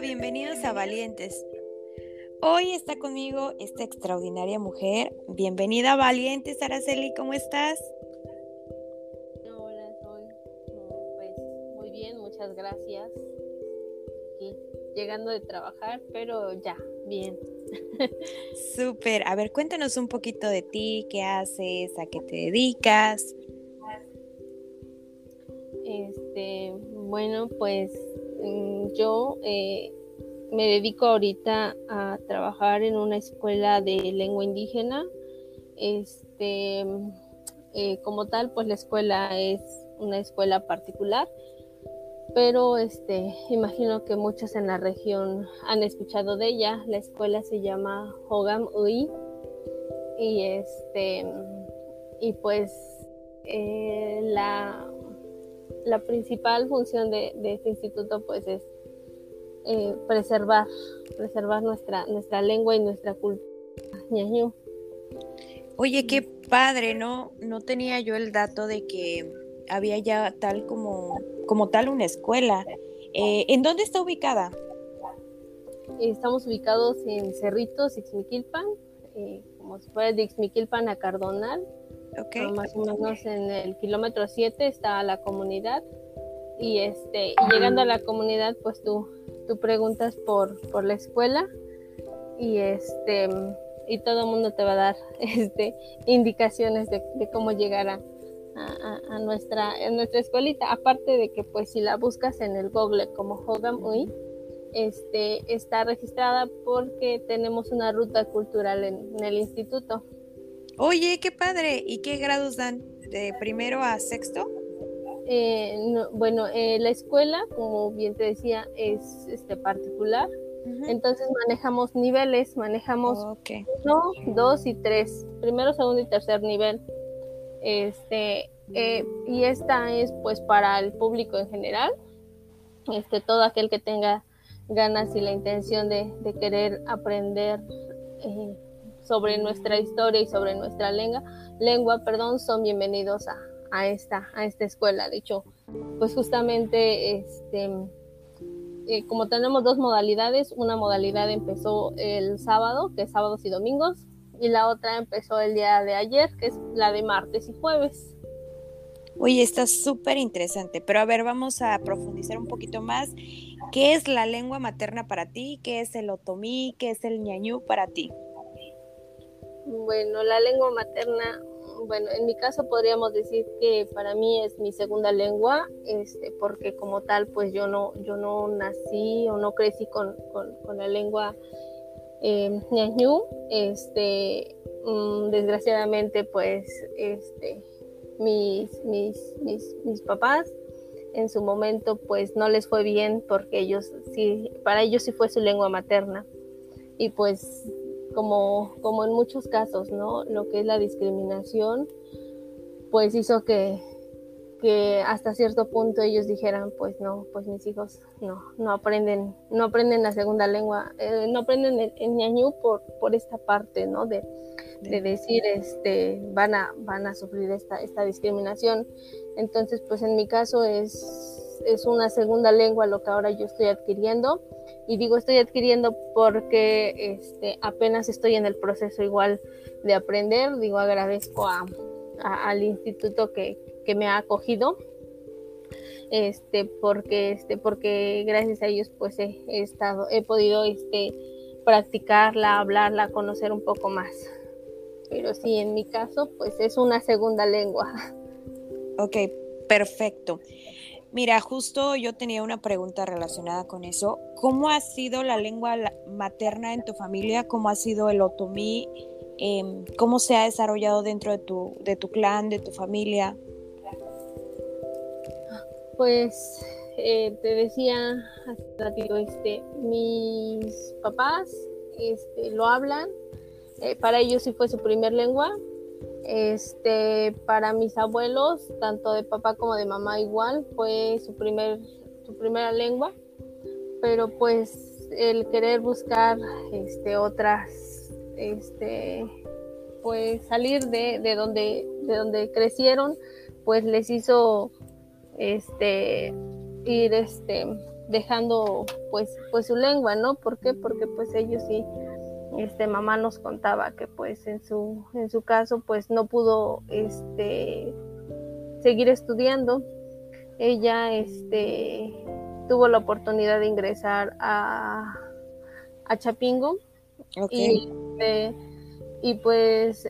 bienvenidos a Valientes. Hoy está conmigo esta extraordinaria mujer. Bienvenida Valientes, Araceli, ¿cómo estás? Hola, soy pues muy bien, muchas gracias. Aquí, llegando de trabajar, pero ya, bien. Súper. A ver, cuéntanos un poquito de ti, qué haces, a qué te dedicas. Este, bueno, pues mm, yo eh, me dedico ahorita a trabajar en una escuela de lengua indígena. Este, eh, como tal, pues la escuela es una escuela particular, pero este, imagino que muchos en la región han escuchado de ella. La escuela se llama Hogam Ui y este, y pues eh, la la principal función de, este instituto pues es eh, preservar, preservar nuestra, nuestra lengua y nuestra cultura. Oye, qué padre, ¿no? No tenía yo el dato de que había ya tal como, como tal una escuela. Eh, ¿En dónde está ubicada? Estamos ubicados en Cerritos, Ixmiquilpan, eh, como si fuera de Ixmiquilpan a Cardonal, Okay. Más o menos en el kilómetro 7 está la comunidad y este y llegando a la comunidad pues tú tú preguntas por, por la escuela y este y todo mundo te va a dar este indicaciones de, cómo llegar a, a, nuestra nuestra escuelita aparte de que pues si la buscas en el Google como Hogam Ui este está registrada porque tenemos una ruta cultural en el instituto Oye, qué padre. ¿Y qué grados dan? ¿De primero a sexto? Eh, bueno, eh, la escuela, como bien te decía, es este particular. Entonces manejamos niveles, manejamos uno, dos y tres. Primero, segundo y tercer nivel. Este, eh, y esta es pues para el público en general. Este, todo aquel que tenga ganas y la intención de, de querer aprender sobre nuestra historia y sobre nuestra lengua, lengua perdón, son bienvenidos a, a, esta, a esta escuela. De hecho, pues justamente este, eh, como tenemos dos modalidades, una modalidad empezó el sábado, que es sábados y domingos, y la otra empezó el día de ayer, que es la de martes y jueves. Oye, está súper interesante, pero a ver, vamos a profundizar un poquito más. ¿Qué es la lengua materna para ti? ¿Qué es el otomí? ¿Qué es el ñañú para ti? Bueno, la lengua materna, bueno, en mi caso podríamos decir que para mí es mi segunda lengua, este, porque como tal, pues yo no, yo no nací o no crecí con, la lengua eh, este, mm, desgraciadamente, pues, este, mis, mis, mis, mis papás en su momento, pues no les fue bien porque ellos sí, para ellos sí fue su lengua materna. Y pues como, como en muchos casos, ¿no? Lo que es la discriminación, pues hizo que, que hasta cierto punto ellos dijeran, pues no, pues mis hijos no, no aprenden, no aprenden la segunda lengua, eh, no aprenden el, ñañú por, por esta parte, ¿no? De, de decir, este, van a, van a sufrir esta, esta discriminación. Entonces, pues en mi caso es, es una segunda lengua lo que ahora yo estoy adquiriendo y digo estoy adquiriendo porque este, apenas estoy en el proceso igual de aprender, digo agradezco a, al instituto que, me ha acogido, este, porque, este, porque gracias a ellos pues he, estado, he podido este, practicarla, hablarla, conocer un poco más. Pero sí, en mi caso, pues es una segunda lengua. Ok, perfecto. Mira, justo yo tenía una pregunta relacionada con eso. ¿Cómo ha sido la lengua materna en tu familia? ¿Cómo ha sido el otomí? Em, ¿Cómo se ha desarrollado dentro de tu, de tu clan, de tu familia? Pues eh, te decía hace ratito, este, mis papás este, lo hablan. Eh, para ellos sí fue su primer lengua, este, para mis abuelos, tanto de papá como de mamá igual, fue su, primer, su primera lengua, pero pues el querer buscar este, otras, este, pues salir de, de, donde, de donde crecieron, pues les hizo este, ir este, dejando pues pues su lengua, ¿no? ¿Por qué? Porque pues ellos sí este mamá nos contaba que pues en su en su caso pues no pudo este seguir estudiando. Ella este tuvo la oportunidad de ingresar a, a Chapingo y, este, y pues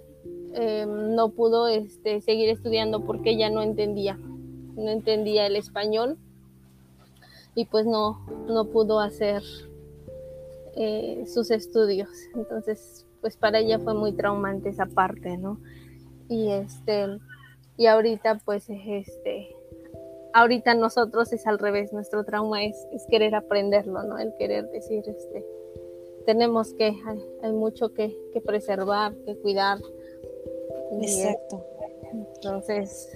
em, no pudo este, seguir estudiando porque ella no entendía, no entendía el español y pues no, no pudo hacer eh, sus estudios. Entonces, pues para ella fue muy traumante esa parte, ¿no? Y este, y ahorita pues este, ahorita nosotros es al revés, nuestro trauma es, es querer aprenderlo, ¿no? El querer decir, este, tenemos que, hay, mucho que, que, preservar, que cuidar. Exacto. entonces,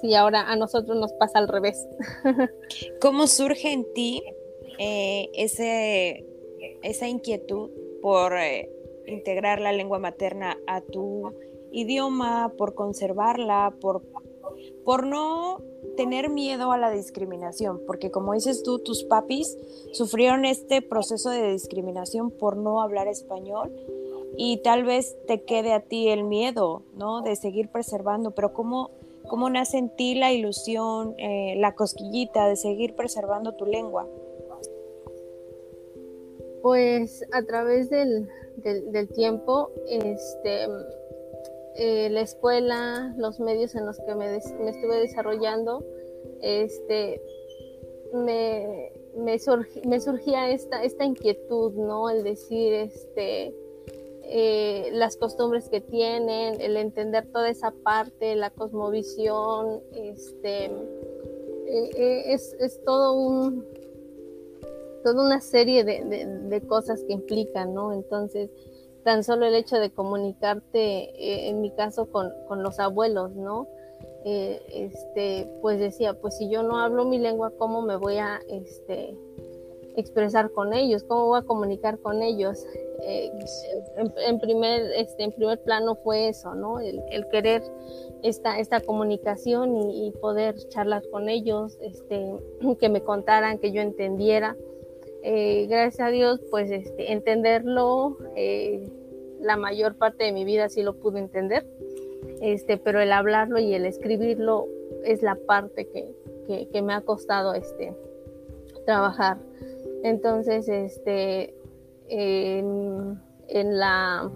sí, ahora a nosotros nos pasa al revés. ¿Cómo surge en ti eh, ese, esa inquietud por eh, integrar la lengua materna a tu idioma, por conservarla, por, por no tener miedo a la discriminación, porque como dices tú, tus papis sufrieron este proceso de discriminación por no hablar español y tal vez te quede a ti el miedo, ¿no? De seguir preservando, pero ¿cómo, cómo nace en ti la ilusión, eh, la cosquillita de seguir preservando tu lengua? Pues a través del, del tiempo, este eh, la escuela, los medios en los que me, estuve desarrollando, este, me, me, surgía esta, esta inquietud, ¿no? El decir, este, eh, las costumbres que tienen, el entender toda esa parte, la cosmovisión, este, eh, es, es, todo un, toda una serie de, de, cosas que implican, ¿no? Entonces, tan solo el hecho de comunicarte, eh, en mi caso, con, los abuelos, ¿no? Eh, este, pues decía, pues si yo no hablo mi lengua, ¿cómo me voy a este, expresar con ellos? ¿Cómo voy a comunicar con ellos? Eh, en, primer, este, en primer plano fue eso, ¿no? El, querer esta, esta comunicación y, poder charlar con ellos, este, que me contaran, que yo entendiera. Eh, gracias a Dios, pues este, entenderlo, eh, la mayor parte de mi vida sí lo pude entender, este, pero el hablarlo y el escribirlo es la parte que, me ha costado este, trabajar. Entonces, este, en, la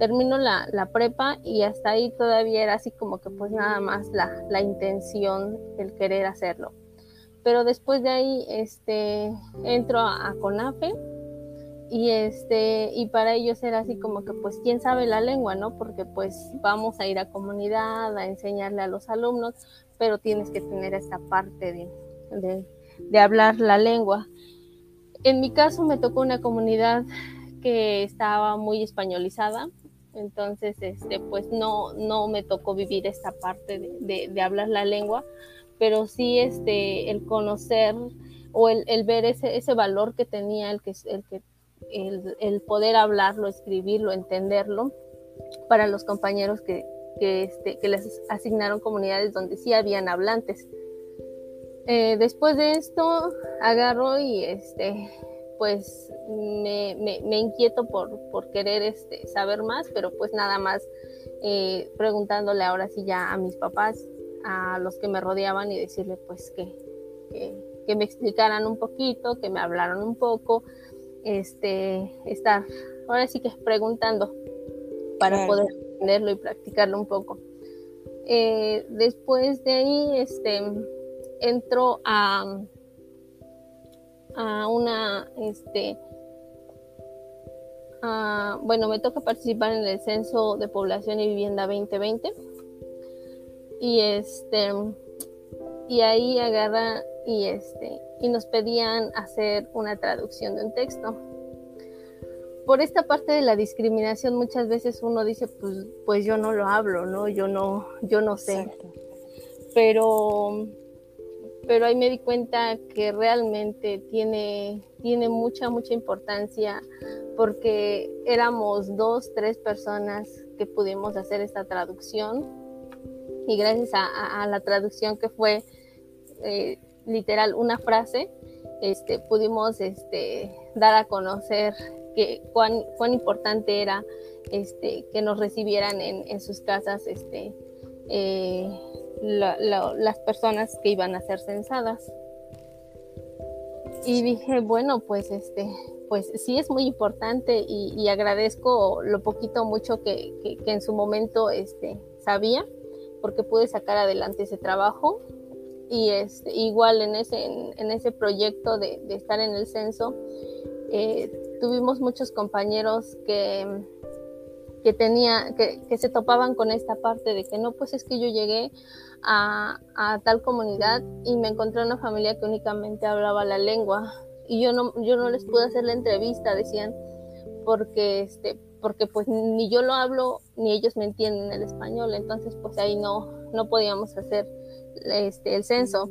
termino la, prepa y hasta ahí todavía era así como que pues nada más la, la intención, el querer hacerlo pero después de ahí este entro a, CONAFE y este y para ellos era así como que pues quién sabe la lengua no porque pues vamos a ir a comunidad a enseñarle a los alumnos pero tienes que tener esta parte de, de, hablar la lengua. En mi caso me tocó una comunidad que estaba muy españolizada entonces este pues no no me tocó vivir esta parte de, de hablar la lengua pero sí este, el conocer o el, el ver ese, ese, valor que tenía el, que, el, que, el, el, poder hablarlo, escribirlo, entenderlo para los compañeros que, que, este, que les asignaron comunidades donde sí habían hablantes. Eh, después de esto, agarro y este, pues me, me, inquieto por, por querer este, saber más, pero pues nada más eh, preguntándole ahora sí ya a mis papás a los que me rodeaban y decirle pues que, que, me explicaran un poquito, que me hablaran un poco, este, estar ahora sí que preguntando para poder entenderlo y practicarlo un poco. Eh, después de ahí, este, entro a, a una, este, bueno, me toca participar en el Censo de Población y Vivienda 2020 y este y ahí agarra y este y nos pedían hacer una traducción de un texto. Por esta parte de la discriminación muchas veces uno dice pues pues yo no lo hablo no yo no yo no sé. Pero pero ahí me di cuenta que realmente tiene tiene mucha mucha importancia porque éramos dos tres personas que pudimos hacer esta traducción y gracias a, la traducción que fue eh, literal una frase, este, pudimos este, dar a conocer que, cuán, importante era este, que nos recibieran en, sus casas eh, las personas que iban a ser censadas. Y dije, bueno, pues pues sí es muy importante y, agradezco lo poquito mucho que, en su momento sabía, porque pude sacar adelante ese trabajo. Y este, igual en ese, en, ese proyecto de, estar en el censo, eh, tuvimos muchos compañeros que, que tenía, que, que, se topaban con esta parte de que no, pues es que yo llegué a, a, tal comunidad y me encontré una familia que únicamente hablaba la lengua y yo no, yo no les pude hacer la entrevista, decían, porque este, porque pues ni yo lo hablo ni ellos me entienden el español, entonces pues ahí no, no podíamos hacer este, el censo.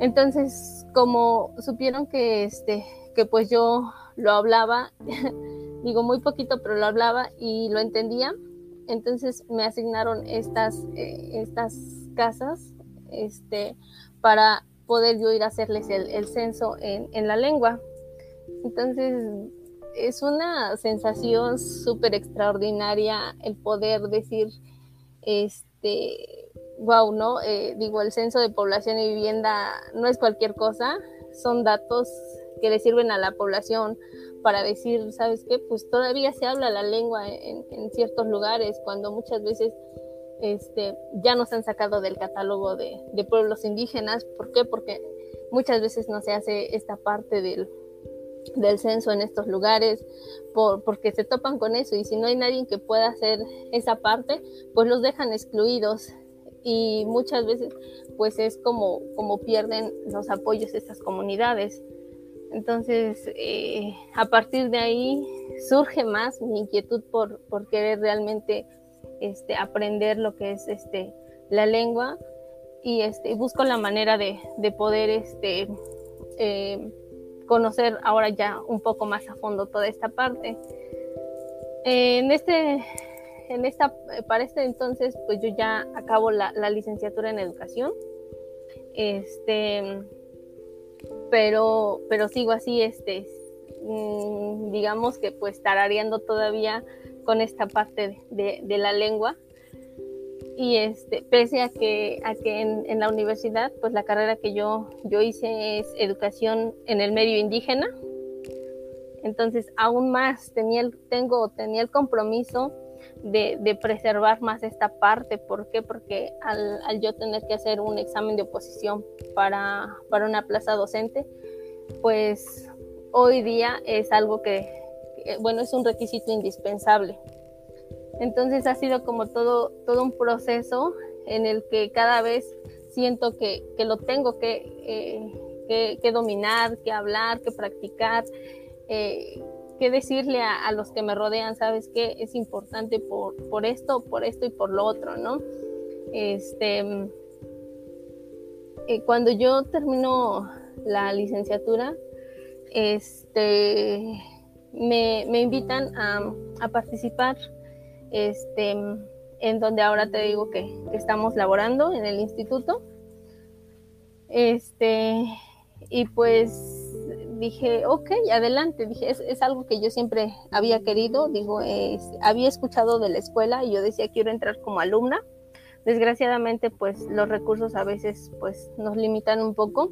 Entonces, como supieron que este, que pues yo lo hablaba, digo muy poquito, pero lo hablaba y lo entendía. Entonces me asignaron estas, eh, estas casas este, para poder yo ir a hacerles el, censo en, en, la lengua. Entonces es una sensación súper extraordinaria el poder decir, este, wow, ¿no? Eh, digo, el censo de población y vivienda no es cualquier cosa, son datos que le sirven a la población para decir, ¿sabes qué? Pues todavía se habla la lengua en, ciertos lugares, cuando muchas veces este, ya nos han sacado del catálogo de, pueblos indígenas. ¿Por qué? Porque muchas veces no se hace esta parte del, del censo en estos lugares, por, porque se topan con eso y si no hay nadie que pueda hacer esa parte, pues los dejan excluidos y muchas veces pues es como, como pierden los apoyos de estas comunidades. Entonces, eh, a partir de ahí surge más mi inquietud por, por querer realmente este, aprender lo que es este, la lengua y este, busco la manera de, de poder este, eh, conocer ahora ya un poco más a fondo toda esta parte. en este, en esta, para este entonces, pues yo ya acabo la, la licenciatura en educación. Este, pero, pero sigo así, este, mm, digamos que pues tarareando todavía con esta parte de, de, la lengua. Y este, pese a que, a que en, la universidad, pues la carrera que yo, yo hice es educación en el medio indígena. Entonces, aún más tenía el, tengo, tenía el compromiso de, preservar más esta parte. ¿Por qué? Porque al, yo tener que hacer un examen de oposición para, para una plaza docente, pues hoy día es algo que, bueno, es un requisito indispensable. Entonces ha sido como todo, todo un proceso en el que cada vez siento que, lo tengo eh, que, que, dominar, que hablar, que practicar, eh, que decirle a, los que me rodean, ¿sabes qué? Es importante por, por esto, por esto y por lo otro, ¿no? Este, eh, cuando yo termino la licenciatura, este, me, invitan a, participar este, en donde ahora te digo que, que, estamos laborando en el instituto. Este, y pues dije, ok, adelante, dije, es, algo que yo siempre había querido, digo, había escuchado de la escuela y yo decía, quiero entrar como alumna. Desgraciadamente, pues los recursos a veces pues nos limitan un poco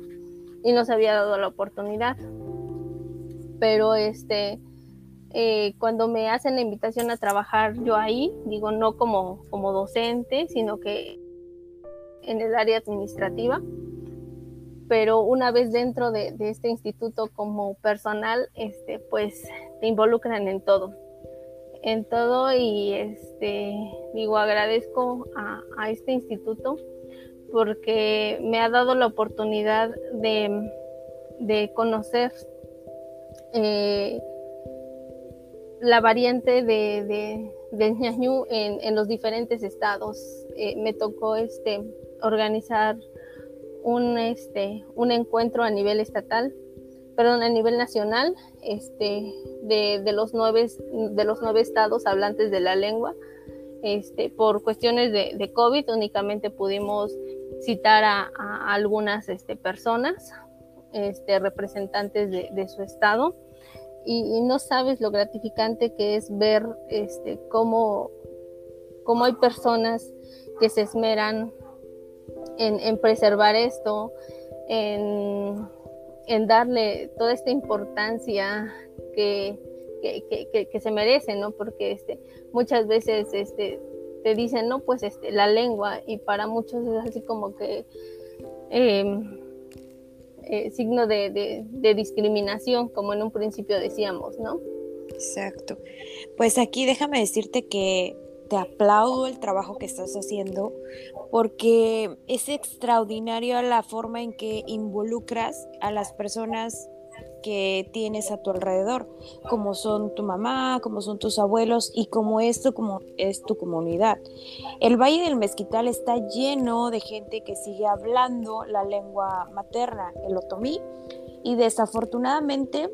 y nos había dado la oportunidad. Pero este, eh, cuando me hacen la invitación a trabajar yo ahí, digo, no como, como docente, sino que en el área administrativa, pero una vez dentro de, este instituto como personal, este, pues te involucran en todo, en todo y este, digo, agradezco a, este instituto porque me ha dado la oportunidad de, conocer eh, la variante de, de, en, los diferentes estados. Eh, me tocó este, organizar un, este, un encuentro a nivel estatal, perdón, a nivel nacional, este, de, los nueve, de los nueve estados hablantes de la lengua. Este, por cuestiones de, de COVID únicamente pudimos citar a, algunas este, personas este, representantes de, su estado. Y, no sabes lo gratificante que es ver este, cómo, cómo hay personas que se esmeran en, preservar esto, en, darle toda esta importancia que, que, se merece, ¿no? Porque este, muchas veces este, te dicen, no, pues este, la lengua, y para muchos es así como que em, eh, signo de, de, discriminación, como en un principio decíamos, ¿no? Exacto. Pues aquí déjame decirte que te aplaudo el trabajo que estás haciendo porque es extraordinario la forma en que involucras a las personas que tienes a tu alrededor, como son tu mamá, como son tus abuelos y como esto como es tu comunidad. El Valle del Mezquital está lleno de gente que sigue hablando la lengua materna, el otomí, y desafortunadamente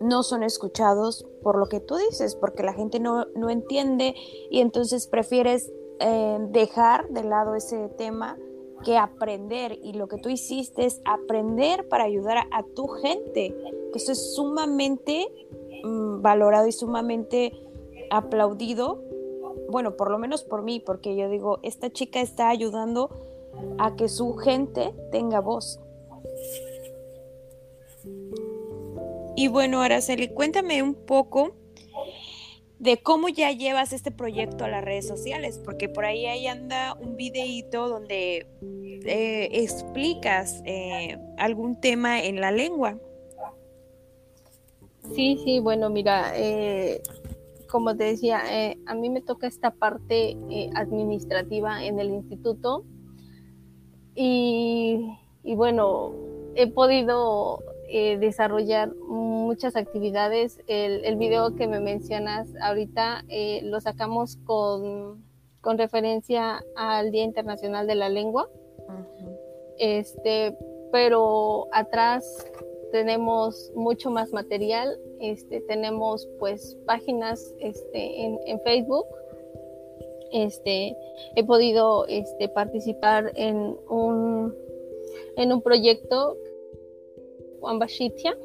no son escuchados por lo que tú dices, porque la gente no, entiende y entonces prefieres eh, dejar de lado ese tema que aprender y lo que tú hiciste es aprender para ayudar a, tu gente, eso es sumamente mm, valorado y sumamente aplaudido, bueno, por lo menos por mí, porque yo digo, esta chica está ayudando a que su gente tenga voz. Y bueno, Araceli, cuéntame un poco de cómo ya llevas este proyecto a las redes sociales, porque por ahí, ahí anda un videíto donde eh, explicas eh, algún tema en la lengua. Sí, sí, bueno, mira, eh, como te decía, a mí me toca esta parte administrativa en el instituto y, y bueno, he podido eh, desarrollar muchas actividades. El, el, video que me mencionas ahorita eh, lo sacamos con, con, referencia al Día Internacional de la Lengua. Este, pero atrás tenemos mucho más material. Este, tenemos pues páginas este, en, en Facebook. Este, he podido este, participar en un, en un proyecto Ambashitia.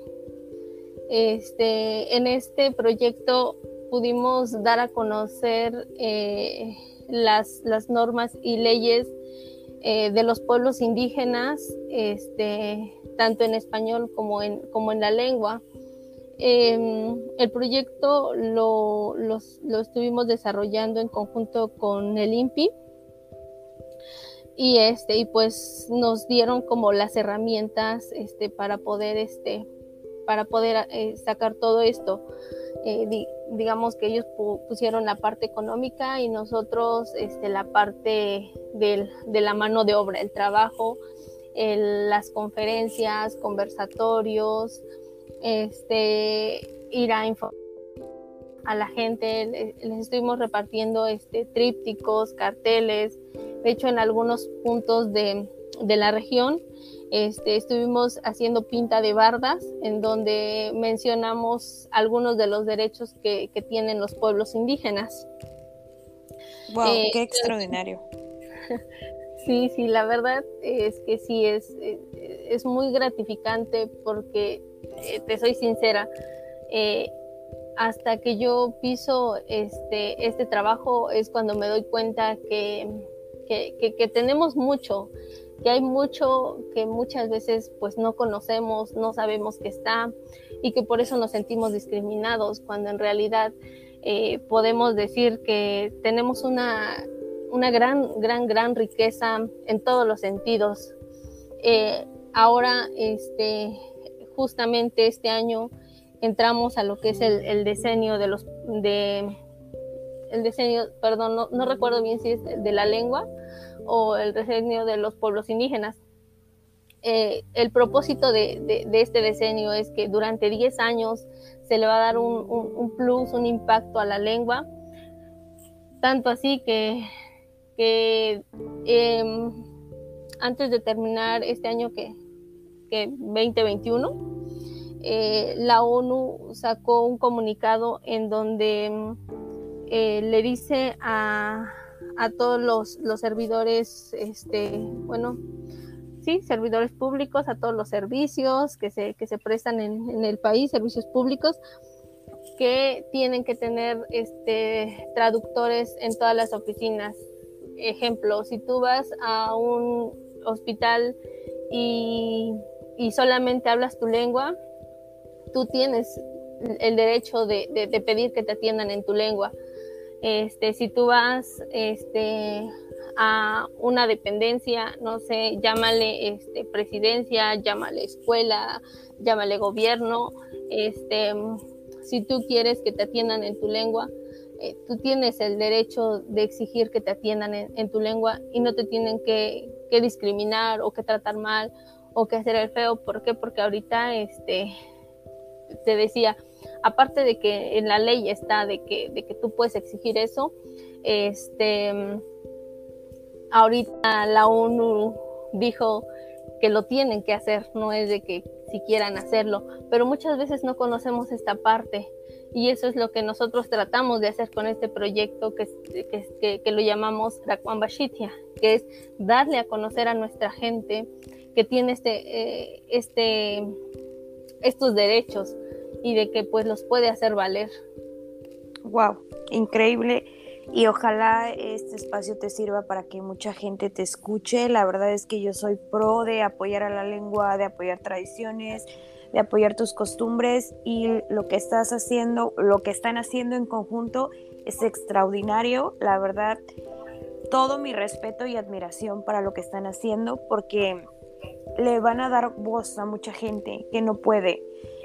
Este, en este proyecto pudimos dar a conocer eh, las, las, normas y leyes eh, de los pueblos indígenas, este, tanto en español como en, como en la lengua. Em, el proyecto lo, lo estuvimos desarrollando en conjunto con el INPI y este y pues nos dieron como las herramientas este para poder este para poder eh, sacar todo esto. Eh, digamos que ellos pusieron la parte económica y nosotros este la parte del, de la mano de obra el trabajo las conferencias conversatorios este ir a a la gente les, estuvimos repartiendo este trípticos carteles de hecho, en algunos puntos de, la región este, estuvimos haciendo pinta de bardas, en donde mencionamos algunos de los derechos que, tienen los pueblos indígenas. ¡Wow! Eh, ¡Qué extraordinario! Sí, sí, la verdad es que sí, es, es muy gratificante porque, eh, te soy sincera, eh, hasta que yo piso este, este trabajo es cuando me doy cuenta que que, tenemos mucho, que hay mucho que muchas veces pues no conocemos, no sabemos que está y que por eso nos sentimos discriminados, cuando en realidad eh, podemos decir que tenemos una, una gran, gran, gran riqueza en todos los sentidos. Eh, ahora, este, justamente este año, entramos a lo que es el, el diseño de los de el diseño, perdón, no, no, recuerdo bien si es de la lengua, o el diseño de los pueblos indígenas. Eh, el propósito de, este diseño es que durante 10 años se le va a dar un, plus, un impacto a la lengua, tanto así que, em, antes de terminar este año que, 2021, eh, la ONU sacó un comunicado en donde eh, le dice a, a todos los, servidores, este, bueno, sí, servidores públicos, a todos los servicios que se, que se prestan en, en el país, servicios públicos, que tienen que tener este, traductores en todas las oficinas. Ejemplo, si tú vas a un hospital y, y solamente hablas tu lengua, tú tienes el derecho de, de, pedir que te atiendan en tu lengua. Este, si tú vas este, a una dependencia, no sé, llámale este, presidencia, llámale escuela, llámale gobierno, este, si tú quieres que te atiendan en tu lengua, eh, tú tienes el derecho de exigir que te atiendan en, tu lengua y no te tienen que, discriminar o que tratar mal o que hacer el feo. ¿Por qué? Porque ahorita, este, te decía, aparte de que en la ley está de que, de que tú puedes exigir eso, este, ahorita la ONU dijo que lo tienen que hacer, no es de que si quieran hacerlo, pero muchas veces no conocemos esta parte y eso es lo que nosotros tratamos de hacer con este proyecto que, que, que, lo llamamos Rakwambashitia, que es darle a conocer a nuestra gente que tiene este, eh, este, estos derechos y de que pues los puede hacer valer. Wow, increíble y ojalá este espacio te sirva para que mucha gente te escuche. La verdad es que yo soy pro de apoyar a la lengua, de apoyar tradiciones, de apoyar tus costumbres y lo que estás haciendo, lo que están haciendo en conjunto es extraordinario. La verdad, todo mi respeto y admiración para lo que están haciendo porque le van a dar voz a mucha gente que no puede.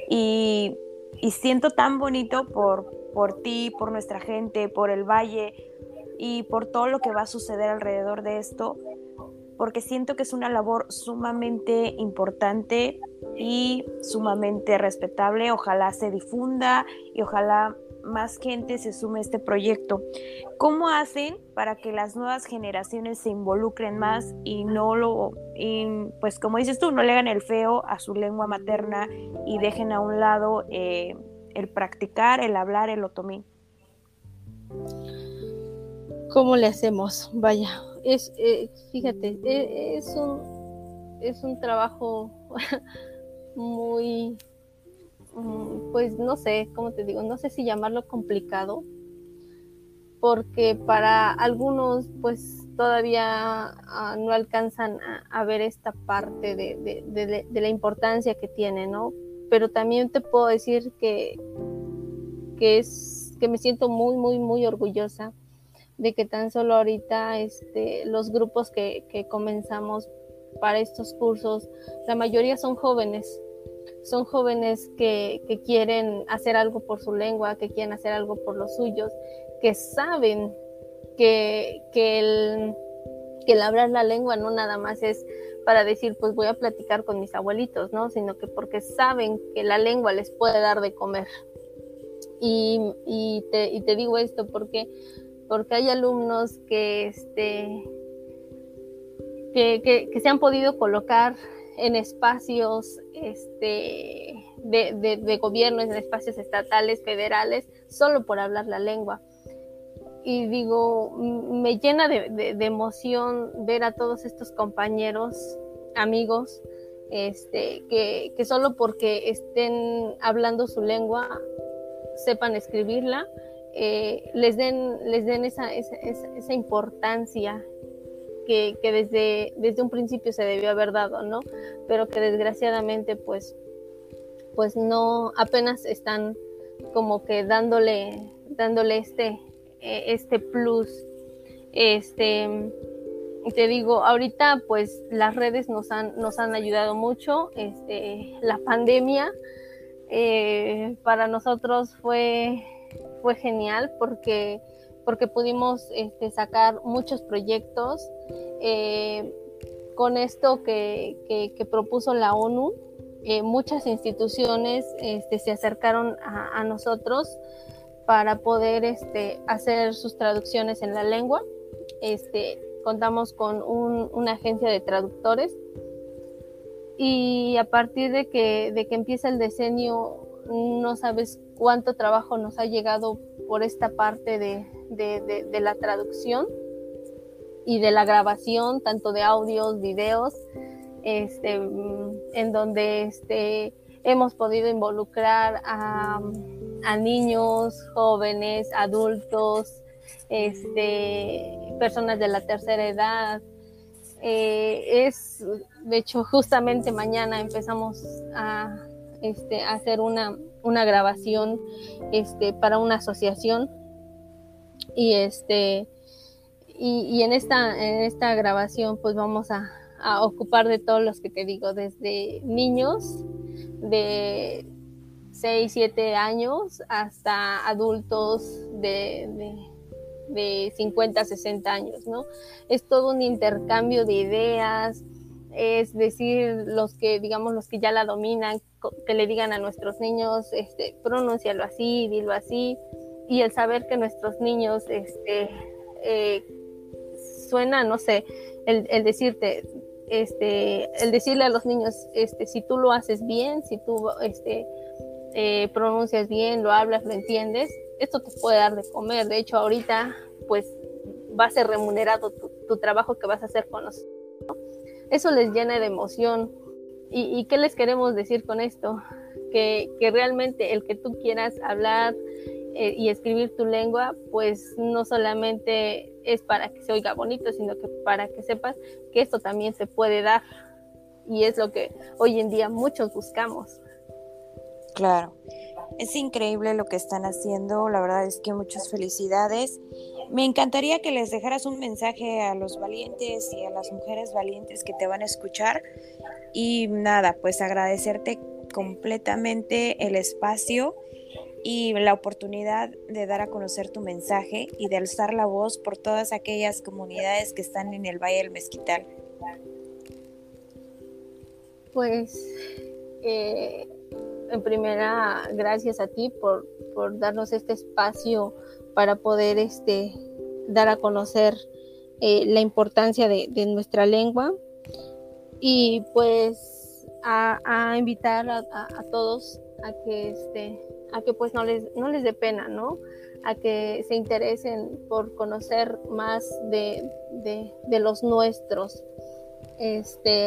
Y, y siento tan bonito por, por ti, por nuestra gente, por el valle y por todo lo que va a suceder alrededor de esto, porque siento que es una labor sumamente importante y sumamente respetable. Ojalá se difunda y ojalá más gente se sume a este proyecto. ¿Cómo hacen para que las nuevas generaciones se involucren más y no lo, pues como dices tú, no le hagan el feo a su lengua materna y dejen a un lado eh, el practicar, el hablar el otomí. ¿Cómo le hacemos? Vaya, es, eh, fíjate, e, es, un, es un trabajo muy, pues no sé, ¿cómo te digo? No sé si llamarlo complicado, porque para algunos pues todavía ah, no alcanzan a, ver esta parte de, de, la importancia que tiene, ¿no? pero también te puedo decir que, que, es, que me siento muy, muy, muy orgullosa de que tan solo ahorita este, los grupos que, que comenzamos para estos cursos, la mayoría son jóvenes, son jóvenes que, que, quieren hacer algo por su lengua, que quieren hacer algo por los suyos, que saben que, que, el, que el hablar la lengua no nada más es para decir, pues voy a platicar con mis abuelitos, ¿no? Sino que porque saben que la lengua les puede dar de comer. Y, y, te, y te, digo esto porque, porque hay alumnos que, este, que, que, se han podido colocar en espacios este, de, de, de gobierno, en espacios estatales, federales, solo por hablar la lengua. Y digo, me llena de, emoción ver a todos estos compañeros, amigos, este, que, que, solo porque estén hablando su lengua, sepan escribirla, eh, les den, les den esa, esa, esa importancia que, desde, desde un principio se debió haber dado, ¿no? Pero que desgraciadamente pues, pues no, apenas están como que dándole, dándole este, eh, este plus. Este, te digo, ahorita pues las redes nos han, nos han ayudado mucho. Este, la pandemia eh, para nosotros fue, fue genial porque, porque pudimos este, sacar muchos proyectos. Eh, con esto que, propuso la ONU, muchas instituciones este, se acercaron a, nosotros para poder este, hacer sus traducciones en la lengua. Contamos con una agencia de traductores y a partir de que, de que empieza el diseño no sabes cuánto trabajo nos ha llegado por esta parte de, de, la traducción y de la grabación, tanto de audios, videos. este, en donde este, hemos podido involucrar a, niños, jóvenes, adultos, este, personas de la tercera edad. Eh, es, de hecho, justamente mañana empezamos a, este, hacer una, una grabación este, para una asociación y este y, en esta en esta grabación pues vamos a, ocupar de todos los que te digo desde niños de 6, 7 años hasta adultos de, de, de 50, 60 años, ¿no? Es todo un intercambio de ideas, es decir, los que, digamos, los que ya la dominan, que le digan a nuestros niños, este, pronúncialo así, dilo así, y el saber que nuestros niños, este, eh, suena, no sé, el, el, decirte, este, el decirle a los niños, este, si tú lo haces bien, si tú, este, eh, pronuncias bien, lo hablas, lo entiendes, esto te puede dar de comer. De hecho, ahorita, pues, va a ser remunerado tu, tu trabajo que vas a hacer con nosotros. Eso les llena de emoción. ¿Y, ¿Y, qué les queremos decir con esto? Que, que realmente el que tú quieras hablar, y escribir tu lengua, pues no solamente es para que se oiga bonito, sino que para que sepas que esto también se puede dar. Y es lo que hoy en día muchos buscamos. Claro, es increíble lo que están haciendo, la verdad es que muchas felicidades. Me encantaría que les dejaras un mensaje a los valientes y a las mujeres valientes que te van a escuchar. Y nada, pues agradecerte completamente el espacio y la oportunidad de dar a conocer tu mensaje y de alzar la voz por todas aquellas comunidades que están en el Valle del Mezquital. Pues, eh, en primera, gracias a ti por, darnos este espacio para poder este, dar a conocer eh, la importancia de, nuestra lengua y pues a, invitar a, a, todos a que este, a que pues no les, no les dé pena, ¿no? A que se interesen por conocer más de, los nuestros. Este,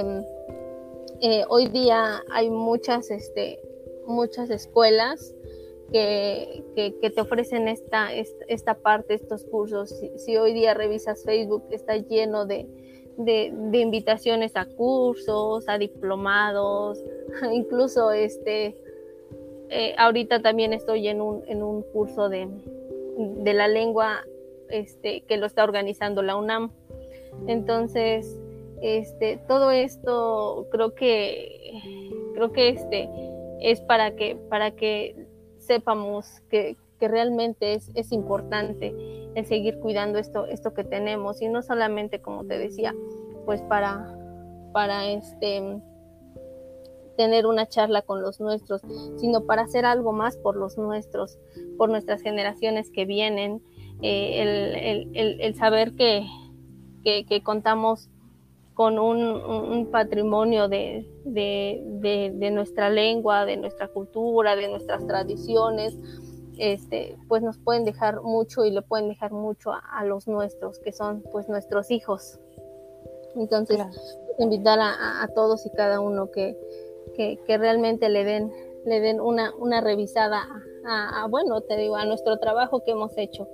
eh, hoy día hay muchas, este, muchas escuelas que, te ofrecen esta, esta, parte, estos cursos. Si, hoy día revisas Facebook, está lleno de, de, invitaciones a cursos, a diplomados, incluso este, eh, ahorita también estoy en un, en un curso de, de, la lengua este, que lo está organizando la UNAM. Entonces, este, todo esto creo que, creo que este, es para que, para que sepamos que, que realmente es, es, importante el seguir cuidando esto, esto que tenemos y no solamente, como te decía, pues para, para este tener una charla con los nuestros, sino para hacer algo más por los nuestros, por nuestras generaciones que vienen, eh, el, saber que, que, contamos con un, patrimonio de, de, nuestra lengua, de nuestra cultura, de nuestras tradiciones, este, pues nos pueden dejar mucho y le pueden dejar mucho a, los nuestros, que son pues nuestros hijos. Entonces, invitar a, a, todos y cada uno que, que, realmente le den, le den una, una revisada a, bueno, te digo, a nuestro trabajo que hemos hecho.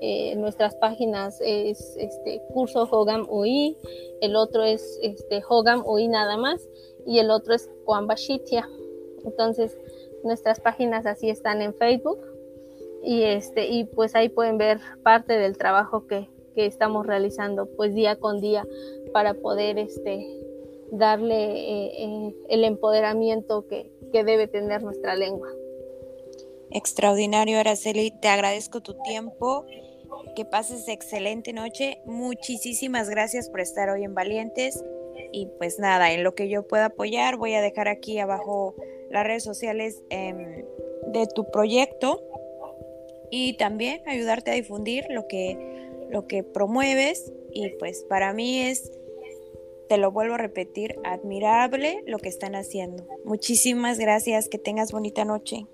Eh, nuestras páginas es este curso Hogam UI, el otro es este Hogam UI nada más y el otro es Kwambashitia. Entonces, nuestras páginas así están en Facebook y este y pues ahí pueden ver parte del trabajo que, que estamos realizando pues día con día para poder este darle eh, eh, el empoderamiento que, debe tener nuestra lengua. Extraordinario, Araceli. Te agradezco tu tiempo. Que pases excelente noche. Muchísimas gracias por estar hoy en Valientes. Y pues nada, en lo que yo pueda apoyar, voy a dejar aquí abajo las redes sociales em, de tu proyecto y también ayudarte a difundir lo que, lo que promueves. Y pues para mí es te lo vuelvo a repetir, admirable lo que están haciendo. Muchísimas gracias, que tengas bonita noche.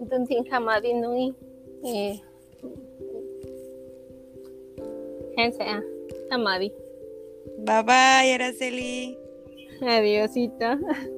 Entonces, Hamadi Nui. Eh, Bye bye, Araceli. Adiósito.